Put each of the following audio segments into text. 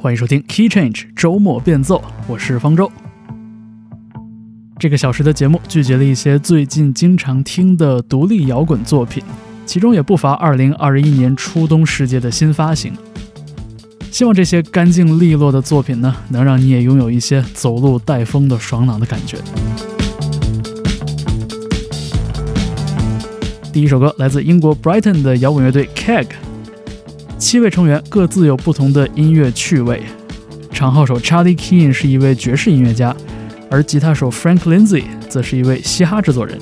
欢迎收听 Key Change 周末变奏，我是方舟。这个小时的节目聚集了一些最近经常听的独立摇滚作品，其中也不乏2021年初冬时节的新发行。希望这些干净利落的作品呢，能让你也拥有一些走路带风的爽朗的感觉。第一首歌来自英国 Brighton 的摇滚乐队 Keg。七位成员各自有不同的音乐趣味。长号手 Charlie Keen 是一位爵士音乐家，而吉他手 Frank Lindsay 则是一位嘻哈制作人。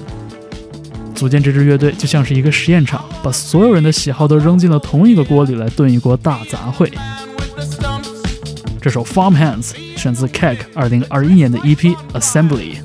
组建这支乐队就像是一个实验场，把所有人的喜好都扔进了同一个锅里来炖一锅大杂烩。这首 Farmhands 选自 Keg 2021年的 EP Assembly。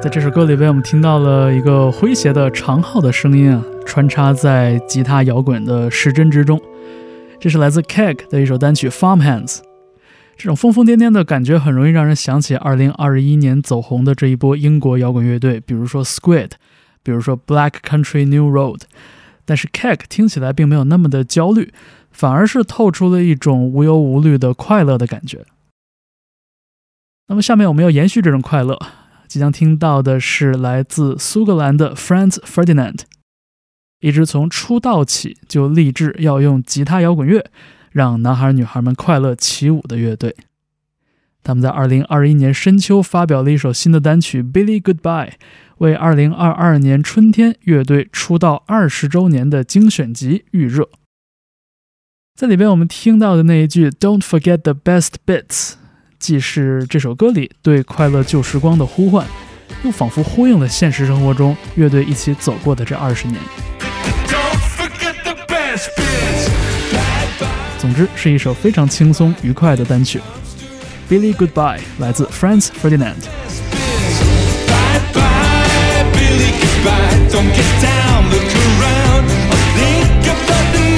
在这首歌里边，我们听到了一个诙谐的长号的声音啊，穿插在吉他摇滚的时针之中。这是来自 Keg 的一首单曲《Farmhands》。这种疯疯癫癫的感觉，很容易让人想起2021年走红的这一波英国摇滚乐队，比如说 Squid，比如说 Black Country New Road。但是 Keg 听起来并没有那么的焦虑，反而是透出了一种无忧无虑的快乐的感觉。那么下面我们要延续这种快乐。即将听到的是来自苏格兰的 Franz Ferdinand，一直从出道起就立志要用吉他摇滚乐让男孩女孩们快乐起舞的乐队。他们在2021年深秋发表了一首新的单曲《Billy Goodbye》，为2022年春天乐队出道二十周年的精选集预热。在里边我们听到的那一句 “Don't forget the best bits”。既是这首歌里对快乐旧时光的呼唤，又仿佛呼应了现实生活中乐队一起走过的这二十年。总之是一首非常轻松愉快的单曲，《Billy Goodbye》来自 Franz Ferdinand。Don't get down, look around, or think about the next.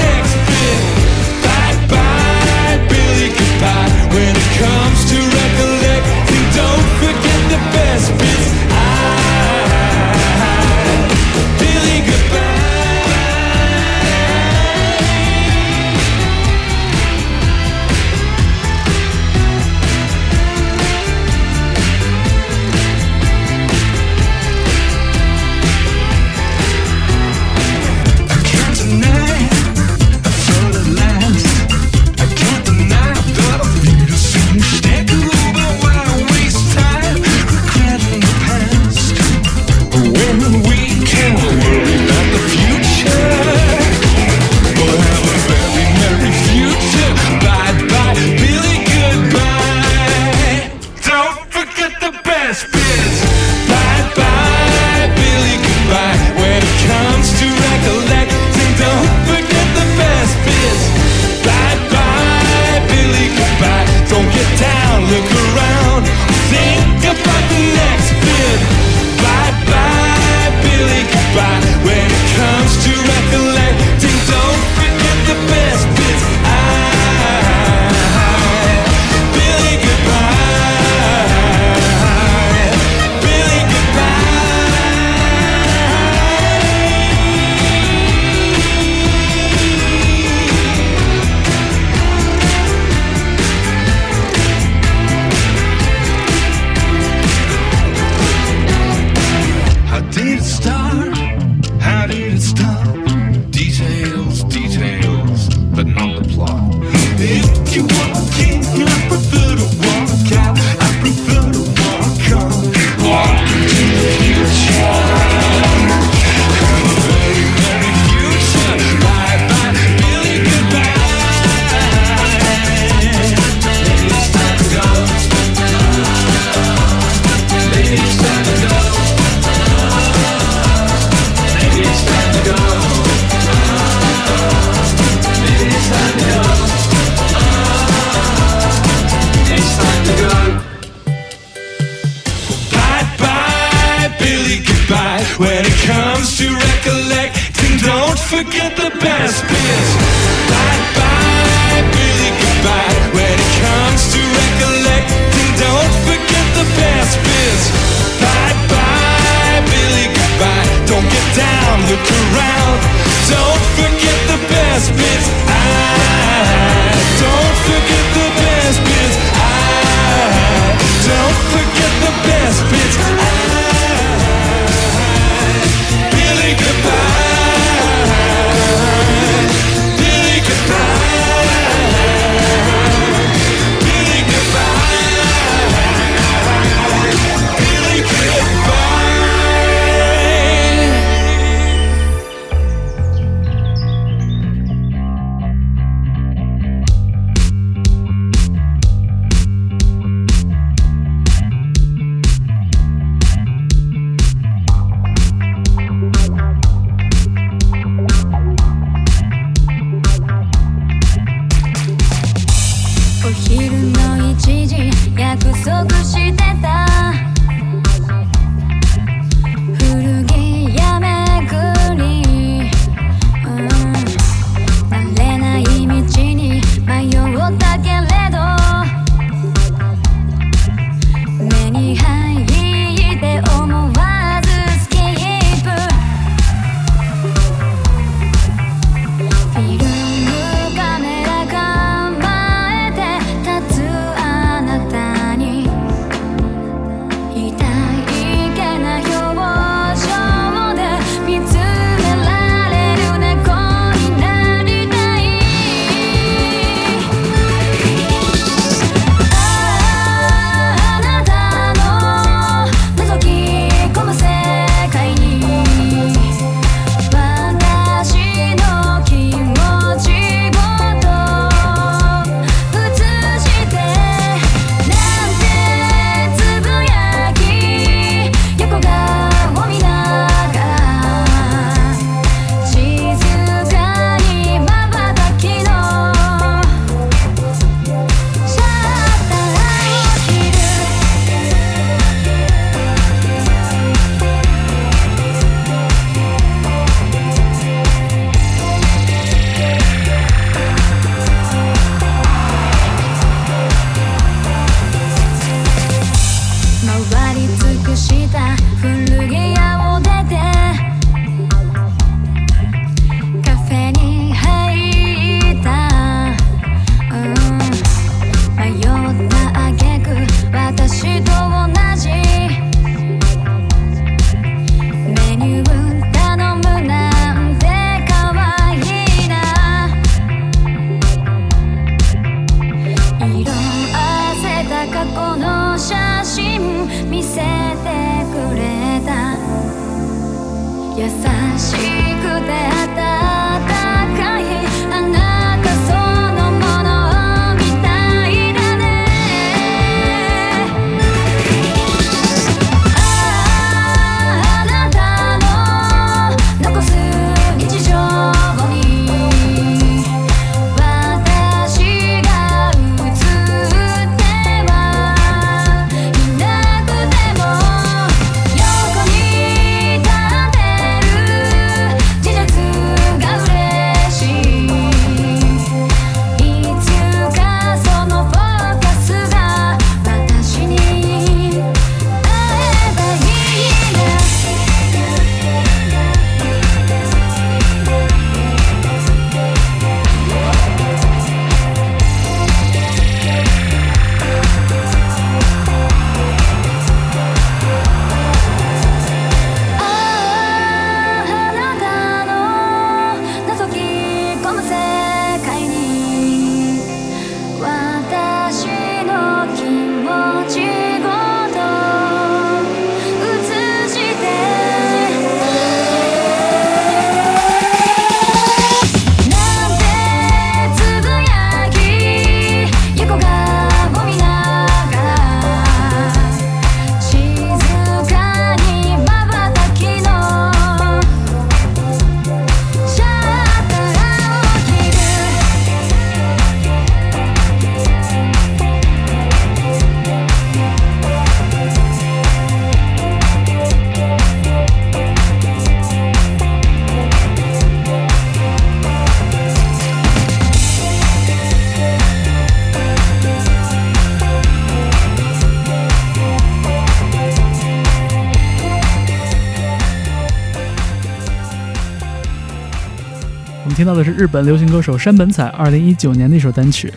到的是日本流行歌手山本彩二零一九年的一首单曲，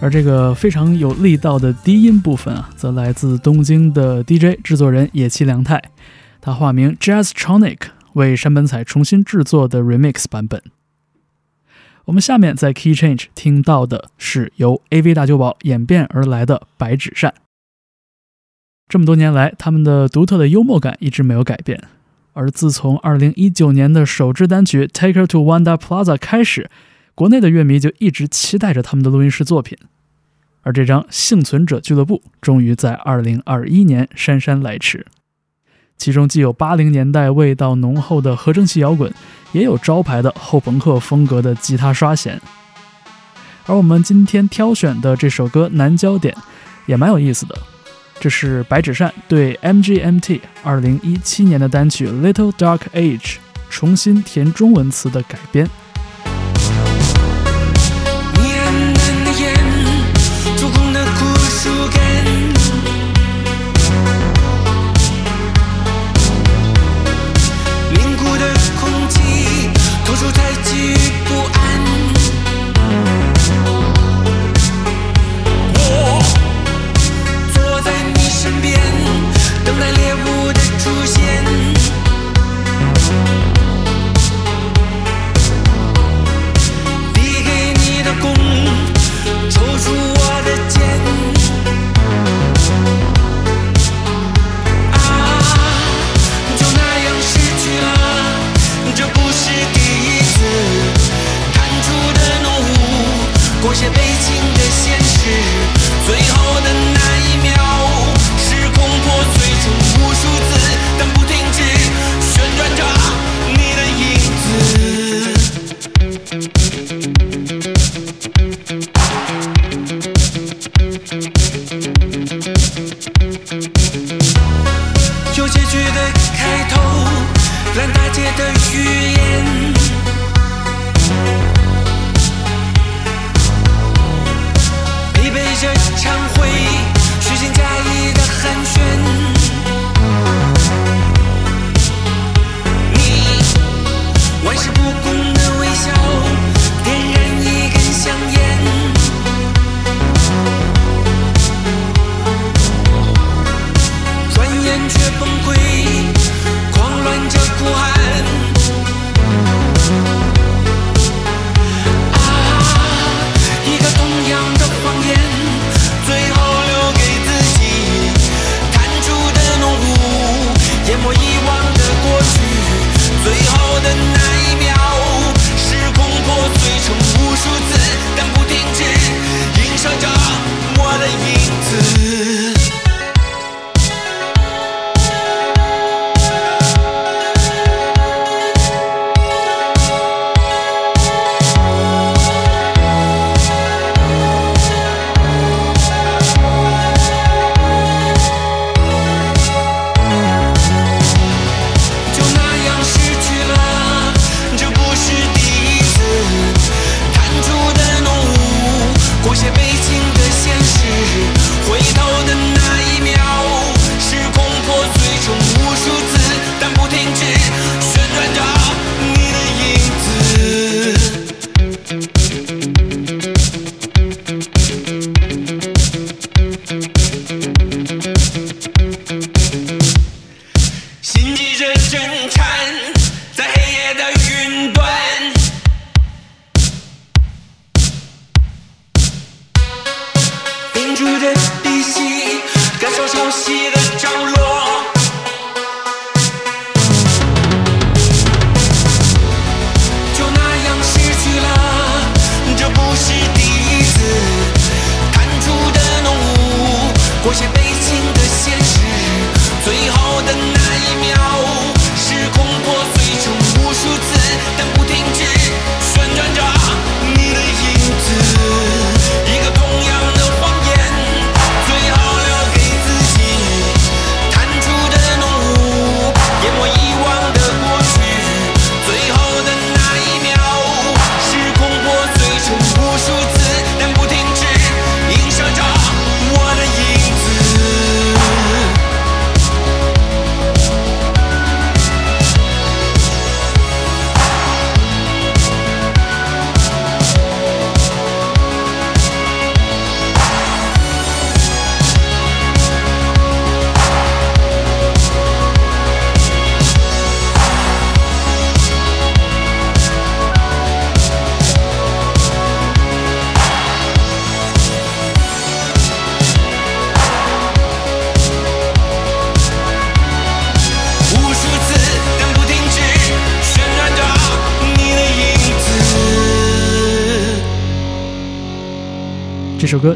而这个非常有力道的低音部分啊，则来自东京的 DJ 制作人野崎良太，他化名 Jazztronic 为山本彩重新制作的 Remix 版本。我们下面在 Key Change 听到的是由 AV 大酒保演变而来的白纸扇。这么多年来，他们的独特的幽默感一直没有改变。而自从2019年的首支单曲《Take Her to Wanda Plaza》开始，国内的乐迷就一直期待着他们的录音室作品。而这张《幸存者俱乐部》终于在2021年姗姗来迟。其中既有80年代味道浓厚的合成器摇滚，也有招牌的后朋克风格的吉他刷弦。而我们今天挑选的这首歌《南焦点》也蛮有意思的。这是白纸扇对 MGMT 二零一七年的单曲《Little Dark Age》重新填中文词的改编。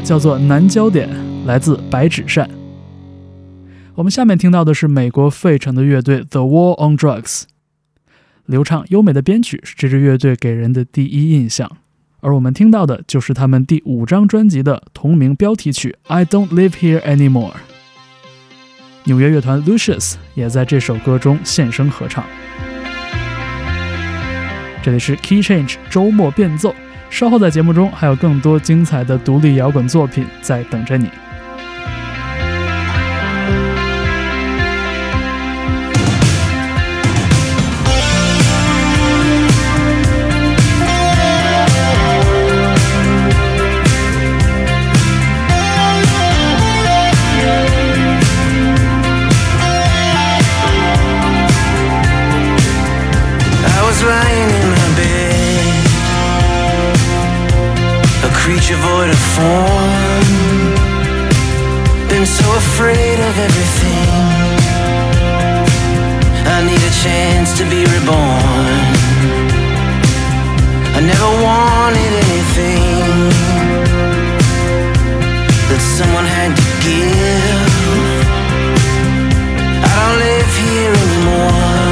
叫做《南焦点》，来自白纸扇。我们下面听到的是美国费城的乐队 The War on Drugs，流畅优美的编曲是这支乐队给人的第一印象。而我们听到的就是他们第五张专辑的同名标题曲《I Don't Live Here Anymore》。纽约乐团 Lucius 也在这首歌中现身合唱。这里是 Key Change 周末变奏，稍后在节目中还有更多精彩的独立摇滚作品在等着你。Of. Been so afraid of everything. I need a chance to be reborn. I never wanted anything that someone had to give. I don't live here anymore.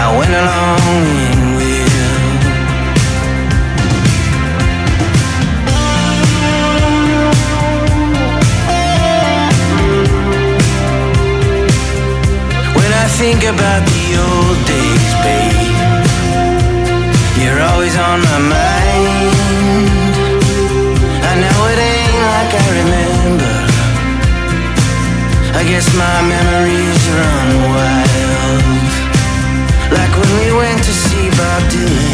I went along think about the old days, babe. You're always on my mind. I know it ain't like I remember. I guess my memories run wild. Like when we went to see Bob Dylan.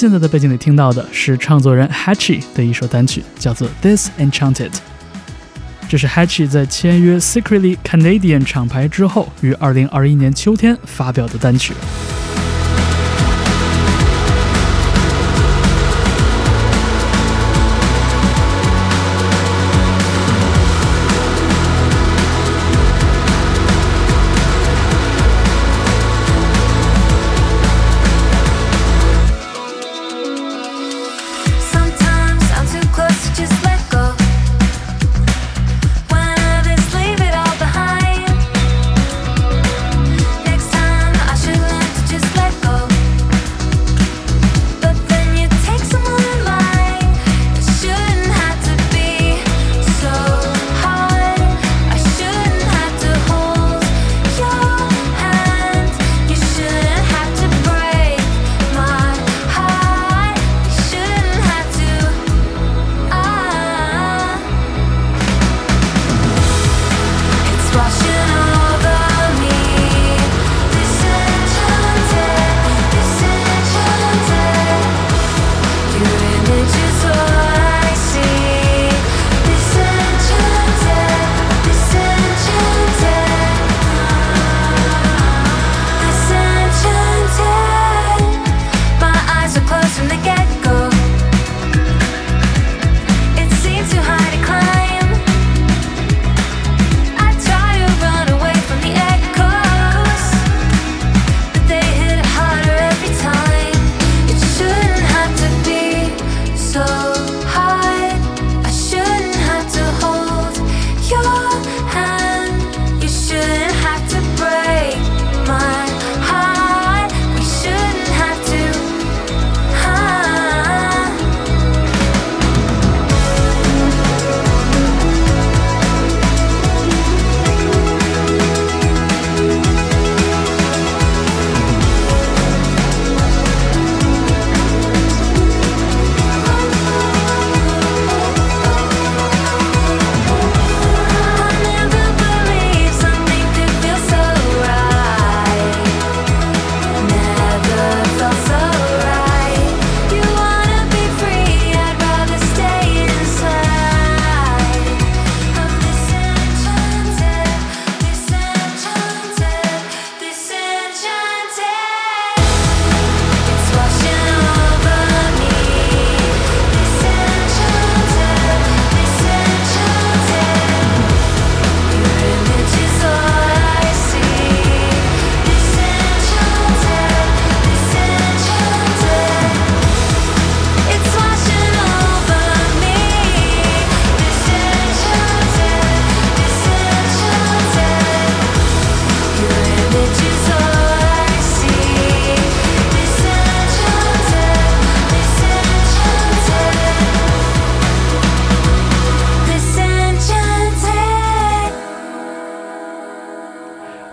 现在的背景里听到的是创作人 Hatchi 的一首单曲，叫做 This Enchanted。这是 Hatchi 在签约 secretly Canadian 厂牌之后，于2021年秋天发表的单曲。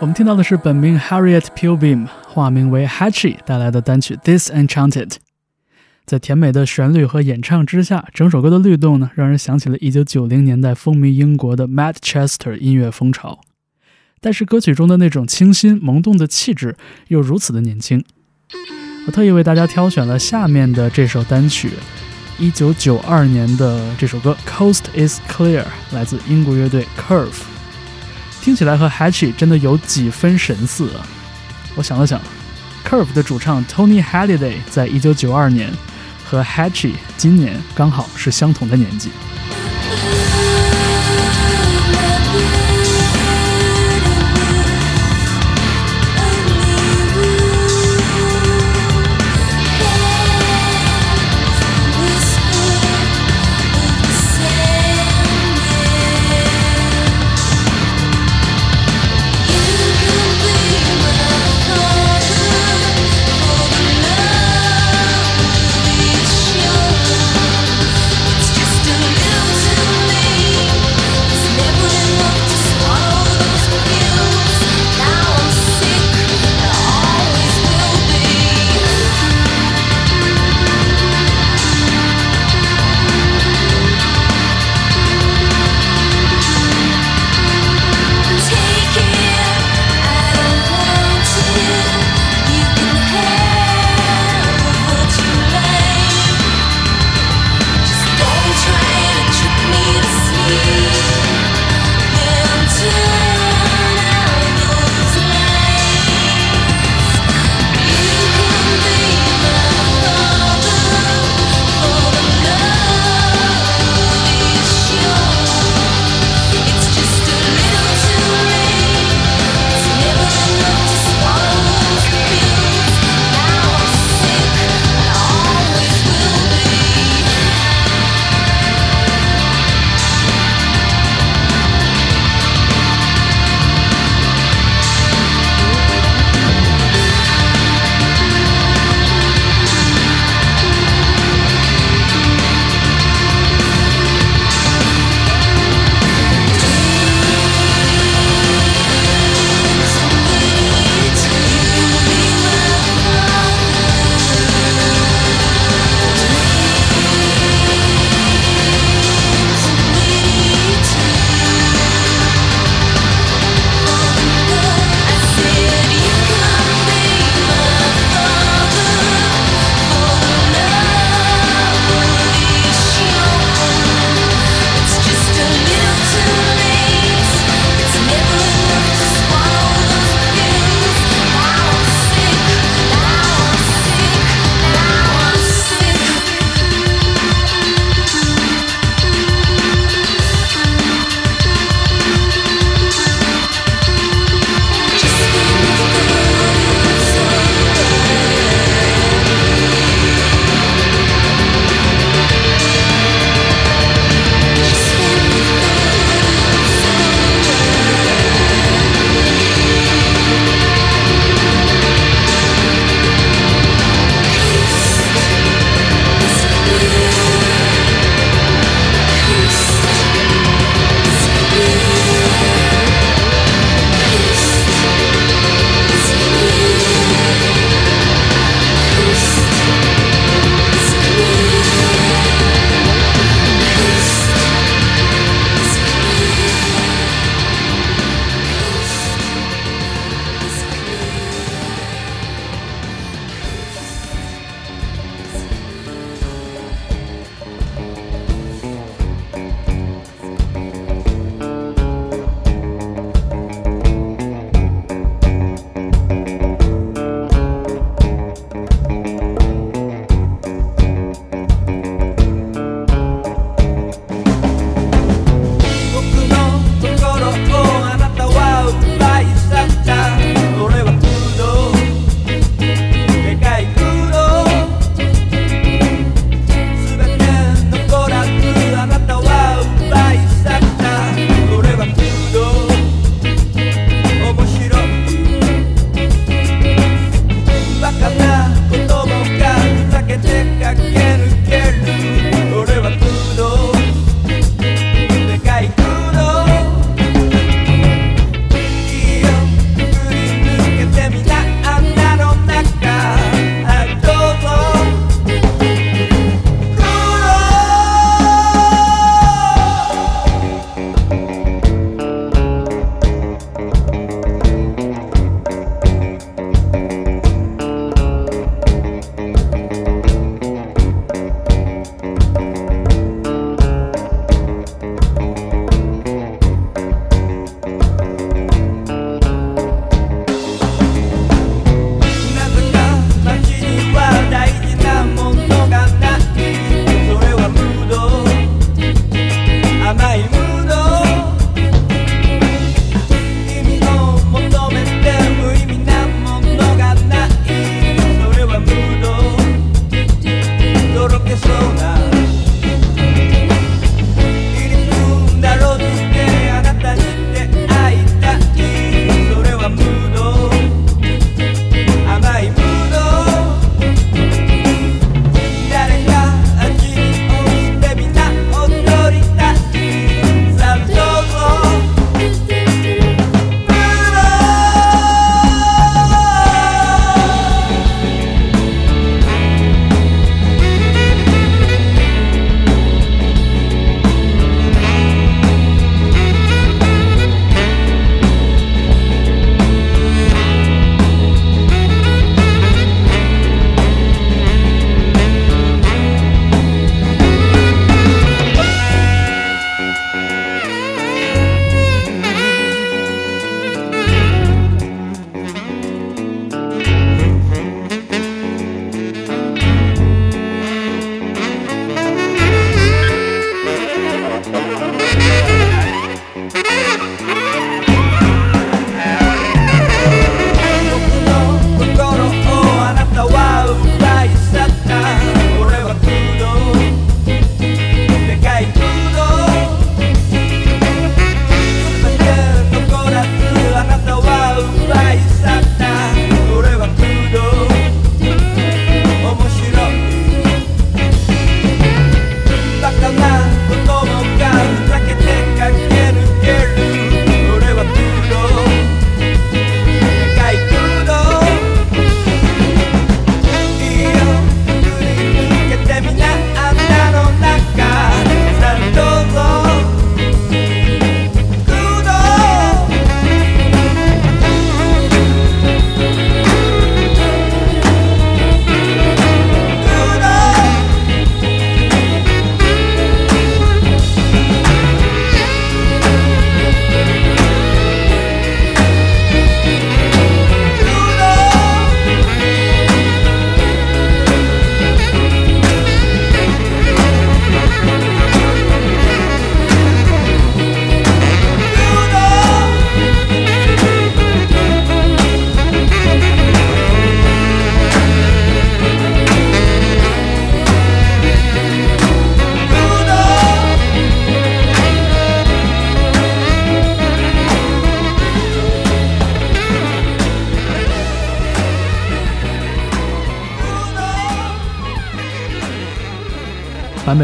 我们听到的是本名 Harriet Pilbeam，化名为 hatchi 带来的单曲《Disenchanted》。在甜美的旋律和演唱之下，整首歌的律动呢，让人想起了1990年代风靡英国的 Madchester 音乐风潮。但是歌曲中的那种清新萌动的气质又如此的年轻。我特意为大家挑选了下面的这首单曲，1992年的这首歌《Coast Is Clear》，来自英国乐队 Curve。听起来和 Hatchi 真的有几分神似啊！我想了想，Curve 的主唱 Tony Halliday 在一九九二年和 Hatchi 今年刚好是相同的年纪。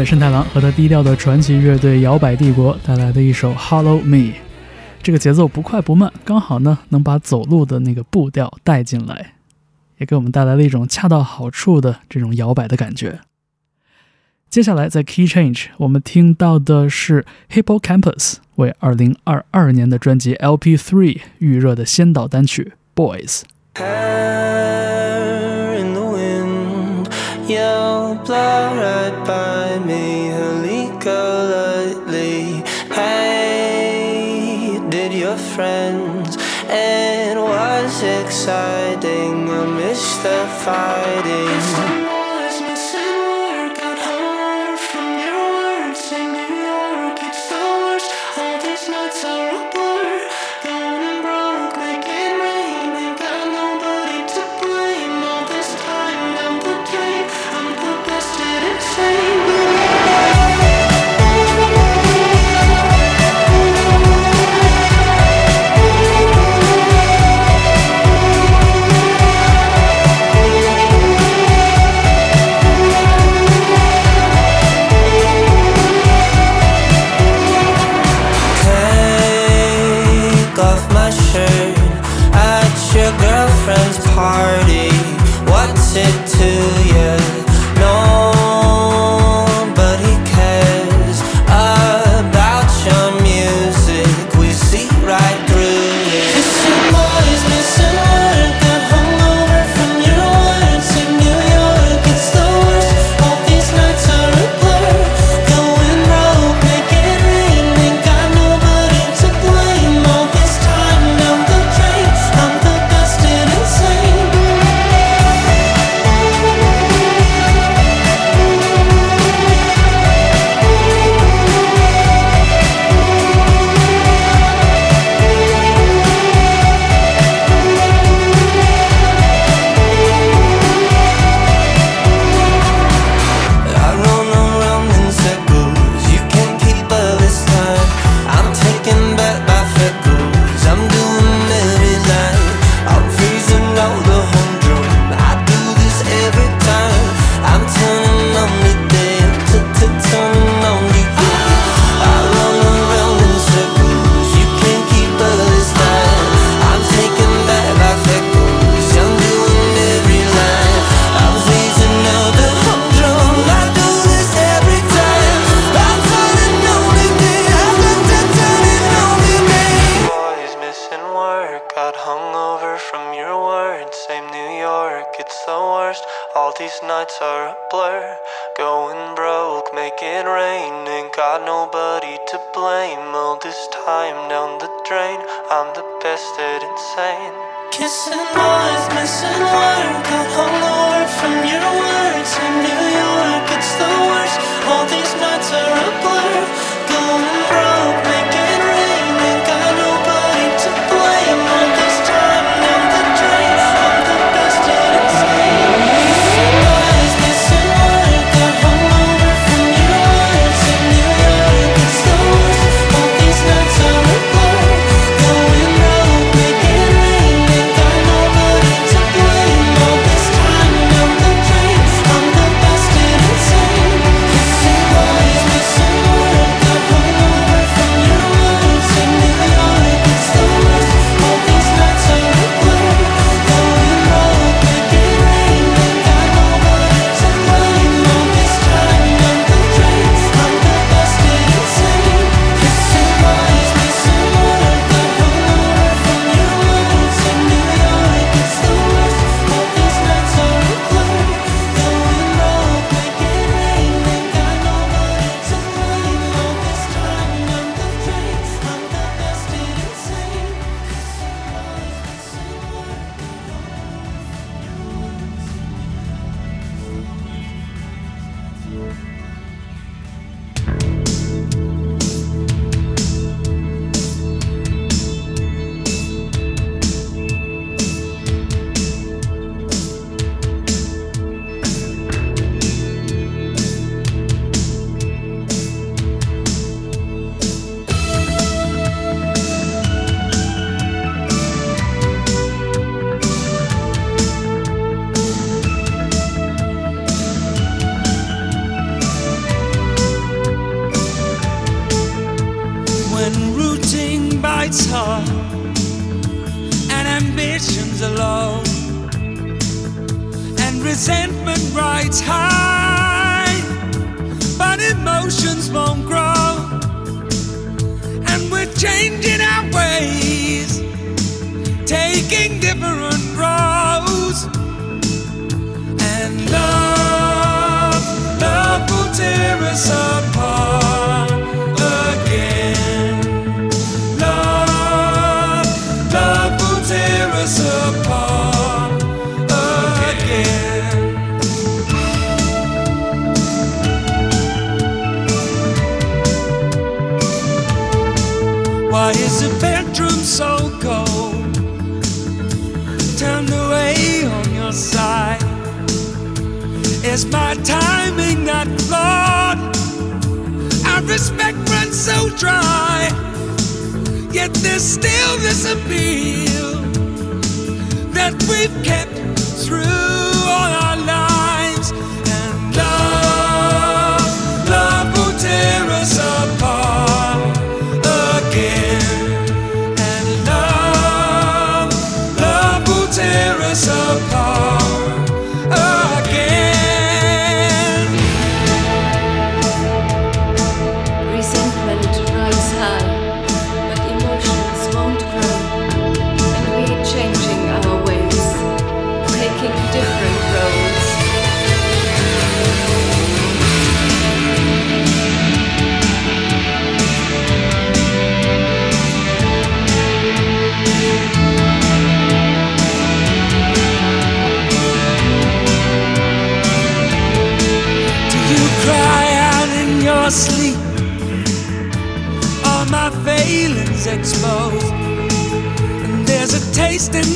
坂本慎太郎和他低调的传奇乐队摇摆帝国带来的一首《Hollow Me》，这个节奏不快不慢，刚好呢能把走路的那个步调带进来，也给我们带来了一种恰到好处的这种摇摆的感觉。接下来在 Key Change，我们听到的是 Hippo Campus 为2022年的专辑 LP3 预热的先导单曲《Boys》。Blow right by me. Halika lightly. Hey, did your friends? It was exciting. I miss the fighting.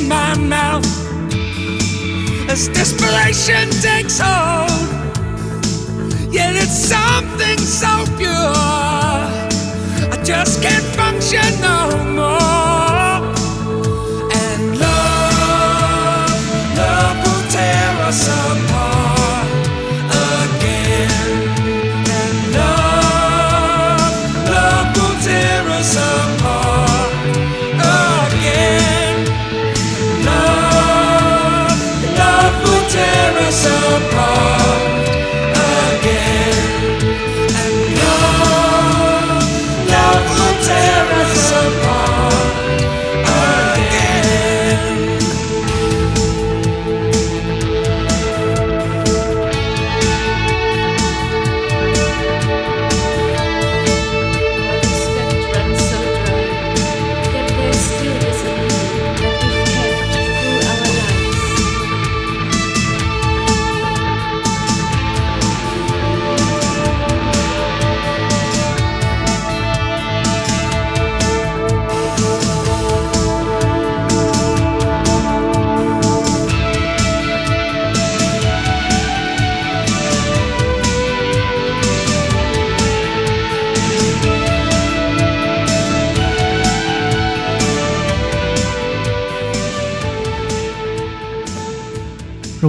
my mouth as desperation takes hold. Yet it's something so pure, I just can't function no more.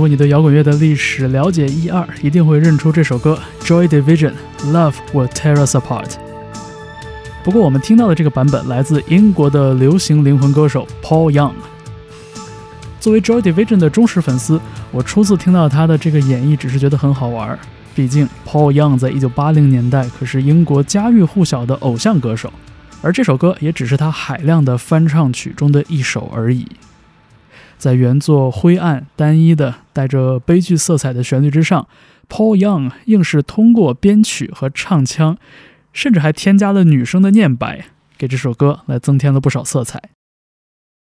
你对摇滚乐的历史了解一二，一定会认出这首歌《Joy Division》，Love Will Tear Us Apart。不过我们听到的这个版本来自英国的流行灵魂歌手 Paul Young。作为 Joy Division 的忠实粉丝，我初次听到他的这个演绎，只是觉得很好玩。毕竟 Paul Young 在一九八零年代可是英国家喻户晓的偶像歌手，而这首歌也只是他海量的翻唱曲中的一首而已。在原作灰暗、单一的、带着悲剧色彩的旋律之上，Paul Young 硬是通过编曲和唱腔，甚至还添加了女声的念白，给这首歌来增添了不少色彩。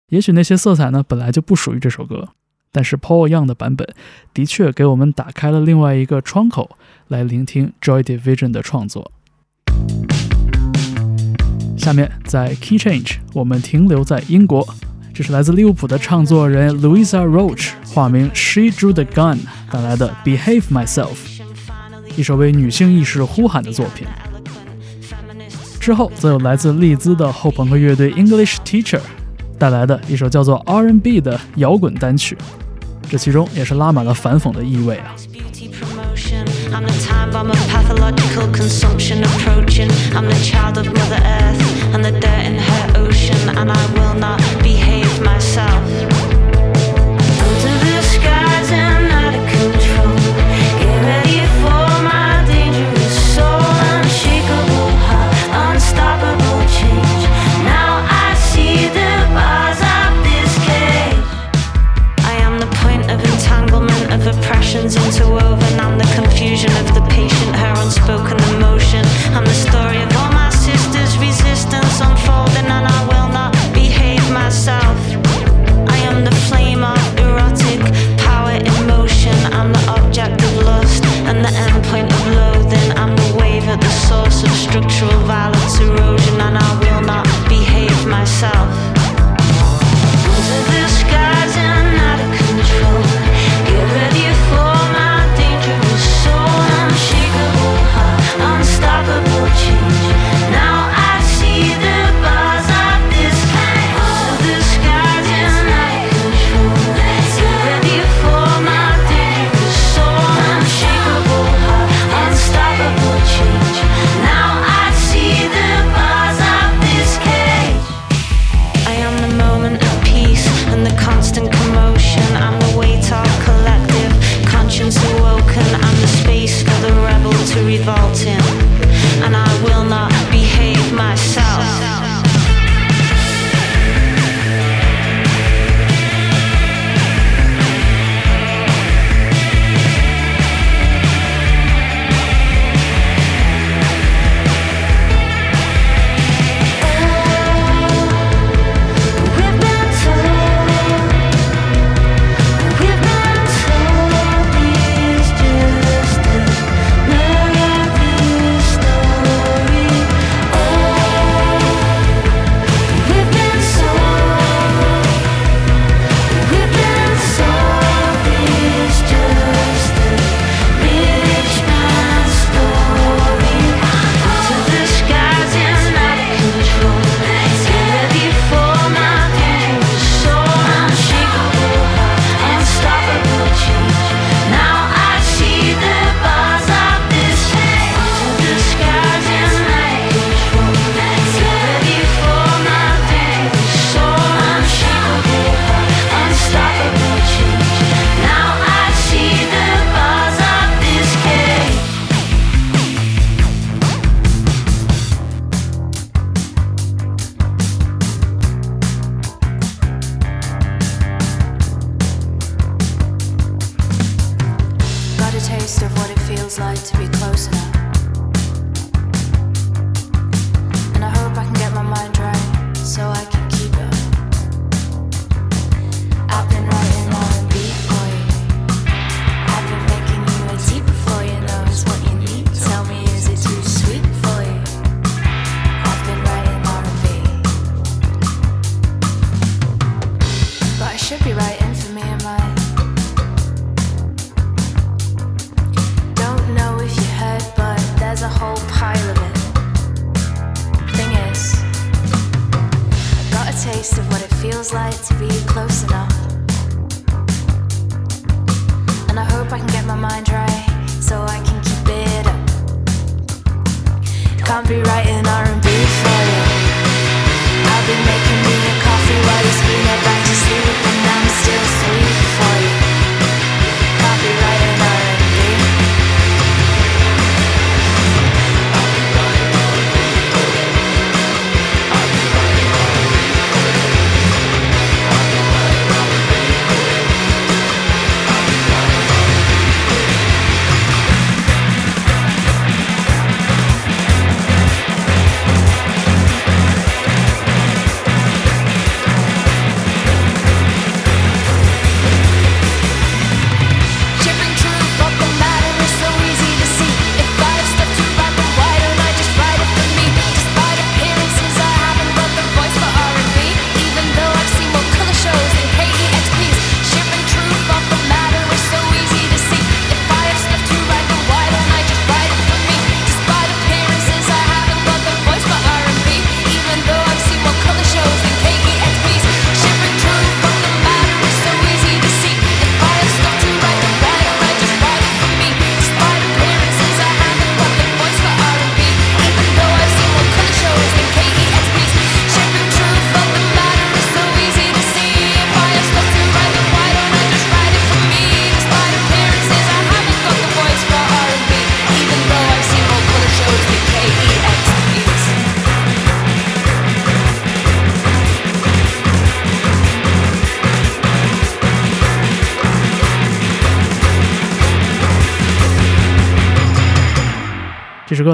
也许那些色彩呢，本来就不属于这首歌，但是 Paul Young 的版本的确给我们打开了另外一个窗口，来聆听 Joy Division 的创作。下面在 Key Change，我们停留在英国。这是来自利物浦的唱作人 Louisa Roach，化名 She Drew the Gun 带来的《Behave Myself》，一首为女性意识呼喊的作品。之后则有来自利兹的后朋克乐队 English Teacher 带来的一首叫做 R&B 的摇滚单曲，这其中也是拉满了反讽的意味啊。I'm the time bomb of pathological consumption approaching. I'm the child of Mother Earth and the dirt in her ocean, and I will not behave myself. Structural violence erosion,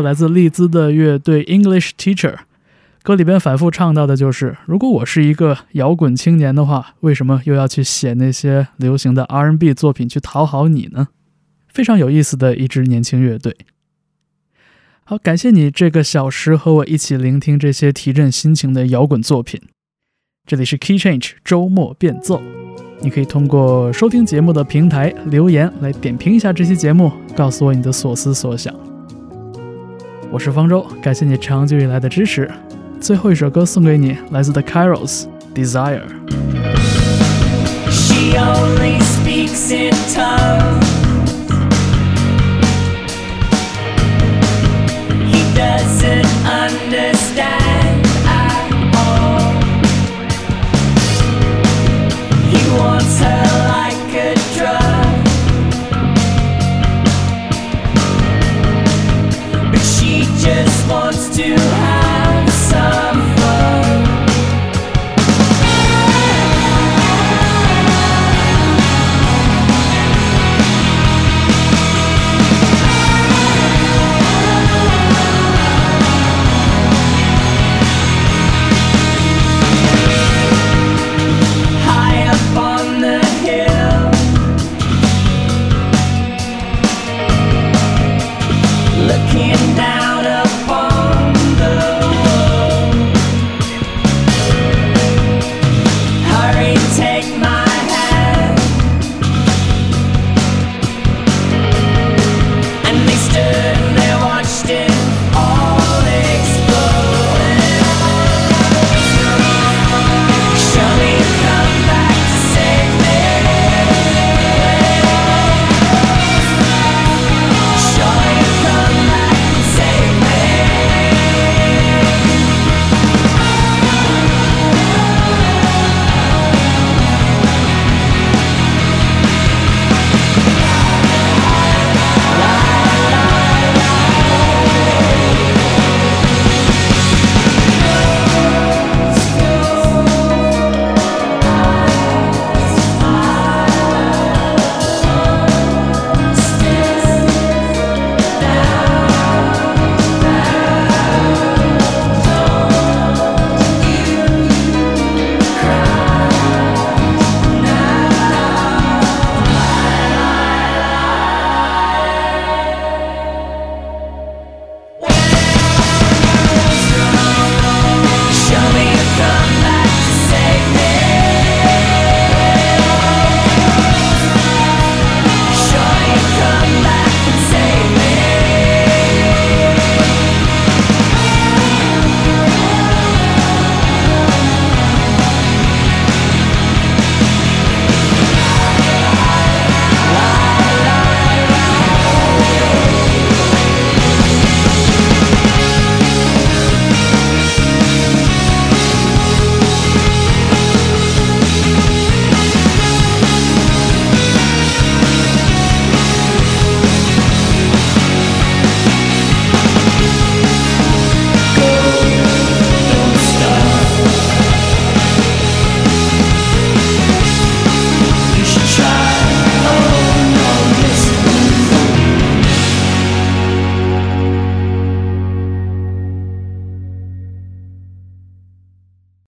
来自利兹的乐队 English Teacher，歌里边反复唱到的就是：如果我是一个摇滚青年的话，为什么又要去写那些流行的 R&B 作品去讨好你呢？非常有意思的一支年轻乐队。好，感谢你这个小时和我一起聆听这些提振心情的摇滚作品。这里是 Key Change 周末变奏，你可以通过收听节目的平台留言来点评一下这期节目，告诉我你的所思所想。我是方舟，感谢你长久以来的支持。最后一首歌送给你，来自 The Kairos Desire。She only speaks in tongues. He doesn't understand too